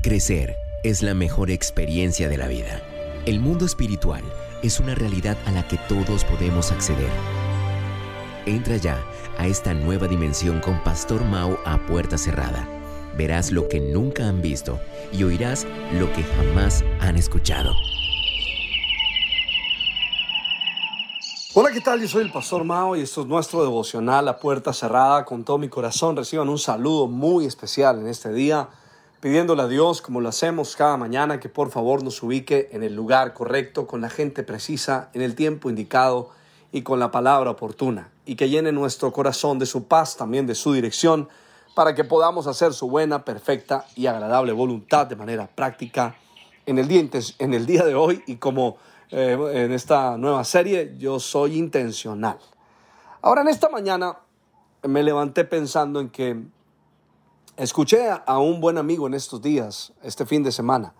Crecer es la mejor experiencia de la vida. El mundo espiritual es una realidad a la que todos podemos acceder. Entra ya a esta nueva dimensión con Pastor Mao a puerta cerrada. Verás lo que nunca han visto y oirás lo que jamás han escuchado. Hola, ¿qué tal? Yo soy el Pastor Mao y esto es nuestro devocional a puerta cerrada. Con todo mi corazón reciban un saludo muy especial en este día pidiéndole a Dios, como lo hacemos cada mañana, que por favor nos ubique en el lugar correcto, con la gente precisa, en el tiempo indicado y con la palabra oportuna, y que llene nuestro corazón de su paz, también de su dirección, para que podamos hacer su buena, perfecta y agradable voluntad de manera práctica en el día, en el día de hoy y como eh, en esta nueva serie, yo soy intencional. Ahora, en esta mañana me levanté pensando en que Escuché a un buen amigo en estos días, este fin de semana,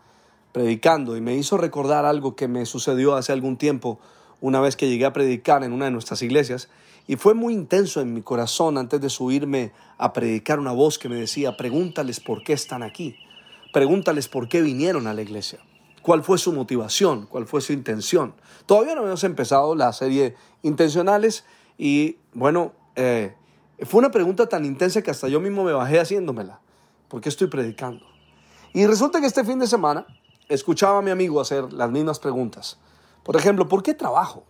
predicando y me hizo recordar algo que me sucedió hace algún tiempo, una vez que llegué a predicar en una de nuestras iglesias, y fue muy intenso en mi corazón antes de subirme a predicar una voz que me decía, pregúntales por qué están aquí, pregúntales por qué vinieron a la iglesia, cuál fue su motivación, cuál fue su intención. Todavía no hemos empezado la serie Intencionales y bueno, eh, fue una pregunta tan intensa que hasta yo mismo me bajé haciéndomela. ¿Por qué estoy predicando? Y resulta que este fin de semana escuchaba a mi amigo hacer las mismas preguntas. Por ejemplo, ¿por qué trabajo?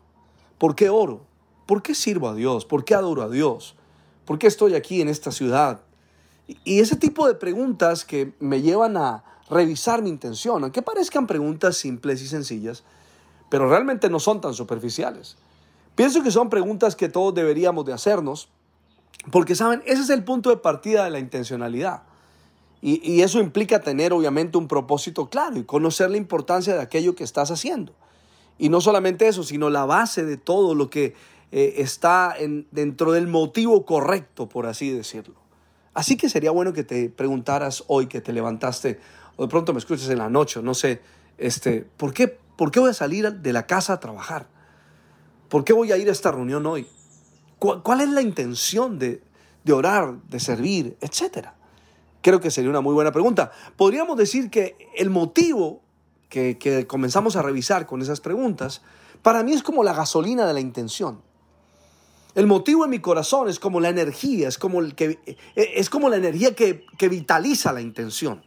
¿Por qué oro? ¿Por qué sirvo a Dios? ¿Por qué adoro a Dios? ¿Por qué estoy aquí en esta ciudad? Y ese tipo de preguntas que me llevan a revisar mi intención, aunque parezcan preguntas simples y sencillas, pero realmente no son tan superficiales. Pienso que son preguntas que todos deberíamos de hacernos porque, ¿saben? Ese es el punto de partida de la intencionalidad. Y, eso implica tener, obviamente, un propósito claro y conocer la importancia de aquello que estás haciendo. Y no solamente eso, sino la base de todo lo que eh, está dentro del motivo correcto, por así decirlo. Así que sería bueno que te preguntaras hoy que te levantaste, o de pronto me escuches en la noche, no sé, este, ¿por qué, ¿por qué voy a salir de la casa a trabajar? ¿Por qué voy a ir a esta reunión hoy? ¿Cuál, es la intención de, orar, de servir, etcétera? Creo que sería una muy buena pregunta. Podríamos decir que el motivo que, que, comenzamos a revisar con esas preguntas, para mí es como la gasolina de la intención. El motivo en mi corazón es como la energía, es como, el que, es como la energía que, que vitaliza la intención.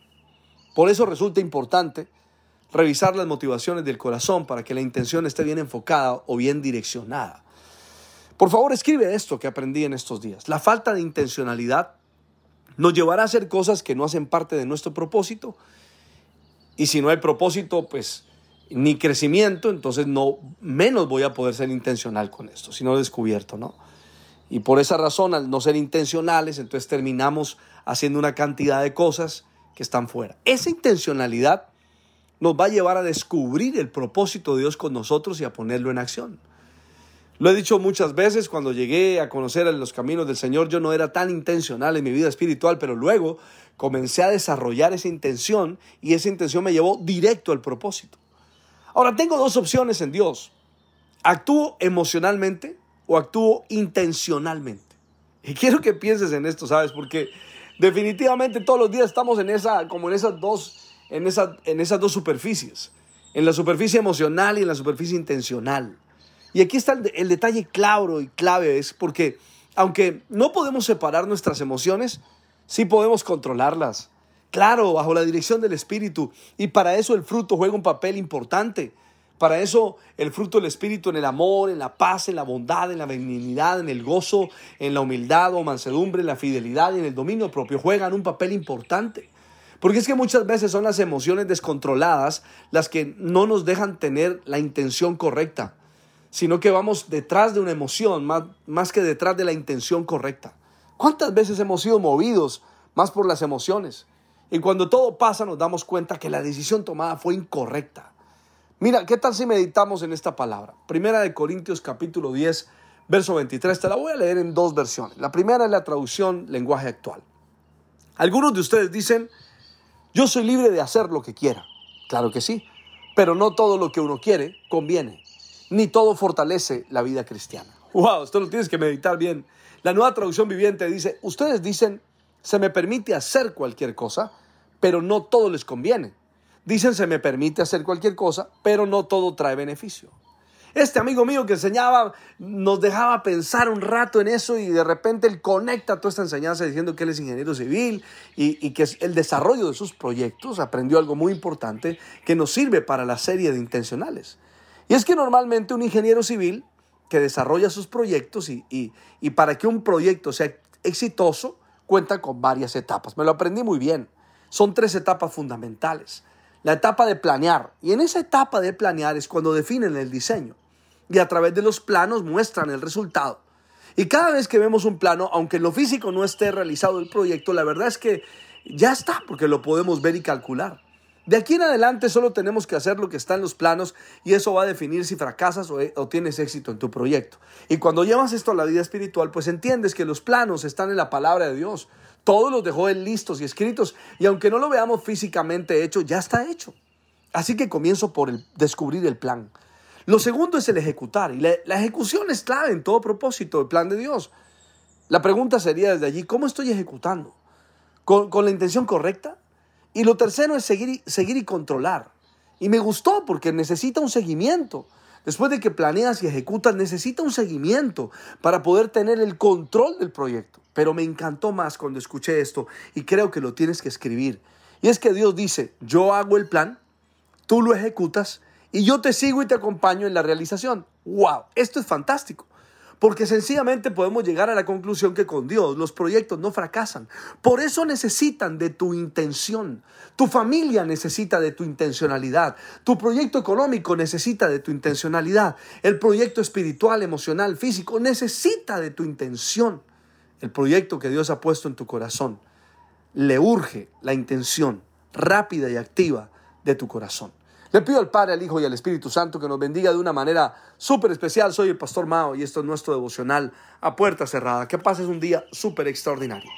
Por eso resulta importante revisar las motivaciones del corazón para que la intención esté bien enfocada o bien direccionada. Por favor, escribe esto que aprendí en estos días. La falta de intencionalidad nos llevará a hacer cosas que no hacen parte de nuestro propósito. Y si no hay propósito, pues ni crecimiento, entonces no menos voy a poder ser intencional con esto, si no descubierto, ¿no? Y por esa razón, al no ser intencionales, entonces terminamos haciendo una cantidad de cosas que están fuera. Esa intencionalidad nos va a llevar a descubrir el propósito de Dios con nosotros y a ponerlo en acción. Lo he dicho muchas veces, cuando llegué a conocer los caminos del Señor, yo no era tan intencional en mi vida espiritual, pero luego comencé a desarrollar esa intención y esa intención me llevó directo al propósito. Ahora, tengo dos opciones en Dios. ¿Actúo emocionalmente o actúo intencionalmente? Y quiero que pienses en esto, ¿sabes? Porque definitivamente todos los días estamos en esa, como en esas dos, en, en esas dos superficies. En la superficie emocional y en la superficie intencional. Y aquí está el, detalle claro y clave, es porque aunque no podemos separar nuestras emociones, sí podemos controlarlas. Claro, bajo la dirección del Espíritu. Y para eso el fruto juega un papel importante. Para eso el fruto del Espíritu en el amor, en la paz, en la bondad, en la benignidad, en el gozo, en la humildad o mansedumbre, en la fidelidad y en el dominio propio juegan un papel importante. Porque es que muchas veces son las emociones descontroladas las que no nos dejan tener la intención correcta sino que vamos detrás de una emoción más, más que detrás de la intención correcta. ¿Cuántas veces hemos sido movidos más por las emociones? Y cuando todo pasa nos damos cuenta que la decisión tomada fue incorrecta. Mira, ¿qué tal si meditamos en esta palabra? Primera de Corintios capítulo 10, verso 23. Te la voy a leer en dos versiones. La primera es la traducción lenguaje actual. Algunos de ustedes dicen, yo soy libre de hacer lo que quiera. Claro que sí, pero no todo lo que uno quiere conviene ni todo fortalece la vida cristiana. Wow, esto lo tienes que meditar bien. La nueva traducción viviente dice, ustedes dicen, se me permite hacer cualquier cosa, pero no todo les conviene. Dicen se me permite hacer cualquier cosa, pero no todo trae beneficio. Este amigo mío que enseñaba nos dejaba pensar un rato en eso y de repente él conecta toda esta enseñanza diciendo que él es ingeniero civil y, que el desarrollo de sus proyectos aprendió algo muy importante que nos sirve para la serie de intencionales. Y es que normalmente un ingeniero civil que desarrolla sus proyectos y, y para que un proyecto sea exitoso cuenta con varias etapas. Me lo aprendí muy bien. Son tres etapas fundamentales. La etapa de planear. Y en esa etapa de planear es cuando definen el diseño y a través de los planos muestran el resultado. Y cada vez que vemos un plano, aunque en lo físico no esté realizado el proyecto, la verdad es que ya está, porque lo podemos ver y calcular. De aquí en adelante solo tenemos que hacer lo que está en los planos y eso va a definir si fracasas o, tienes éxito en tu proyecto. Y cuando llevas esto a la vida espiritual, pues entiendes que los planos están en la palabra de Dios. Todos los dejó él listos y escritos y aunque no lo veamos físicamente hecho, ya está hecho. Así que comienzo por descubrir el plan. Lo segundo es el ejecutar. Y la, ejecución es clave en todo propósito del plan de Dios. La pregunta sería desde allí, ¿cómo estoy ejecutando? ¿Con, la intención correcta? Y lo tercero es seguir, seguir y controlar. Y me gustó porque necesita un seguimiento. Después de que planeas y ejecutas, necesita un seguimiento para poder tener el control del proyecto. Pero me encantó más cuando escuché esto y creo que lo tienes que escribir. Y es que Dios dice, yo hago el plan, tú lo ejecutas y yo te sigo y te acompaño en la realización. ¡Wow! Esto es fantástico. Porque sencillamente podemos llegar a la conclusión que con Dios los proyectos no fracasan. Por eso necesitan de tu intención. Tu familia necesita de tu intencionalidad. Tu proyecto económico necesita de tu intencionalidad. El proyecto espiritual, emocional, físico necesita de tu intención. El proyecto que Dios ha puesto en tu corazón le urge la intención rápida y activa de tu corazón. Le pido al Padre, al Hijo y al Espíritu Santo que nos bendiga de una manera súper especial. Soy el Pastor Mao y esto es nuestro devocional a puerta cerrada. Que pases un día súper extraordinario.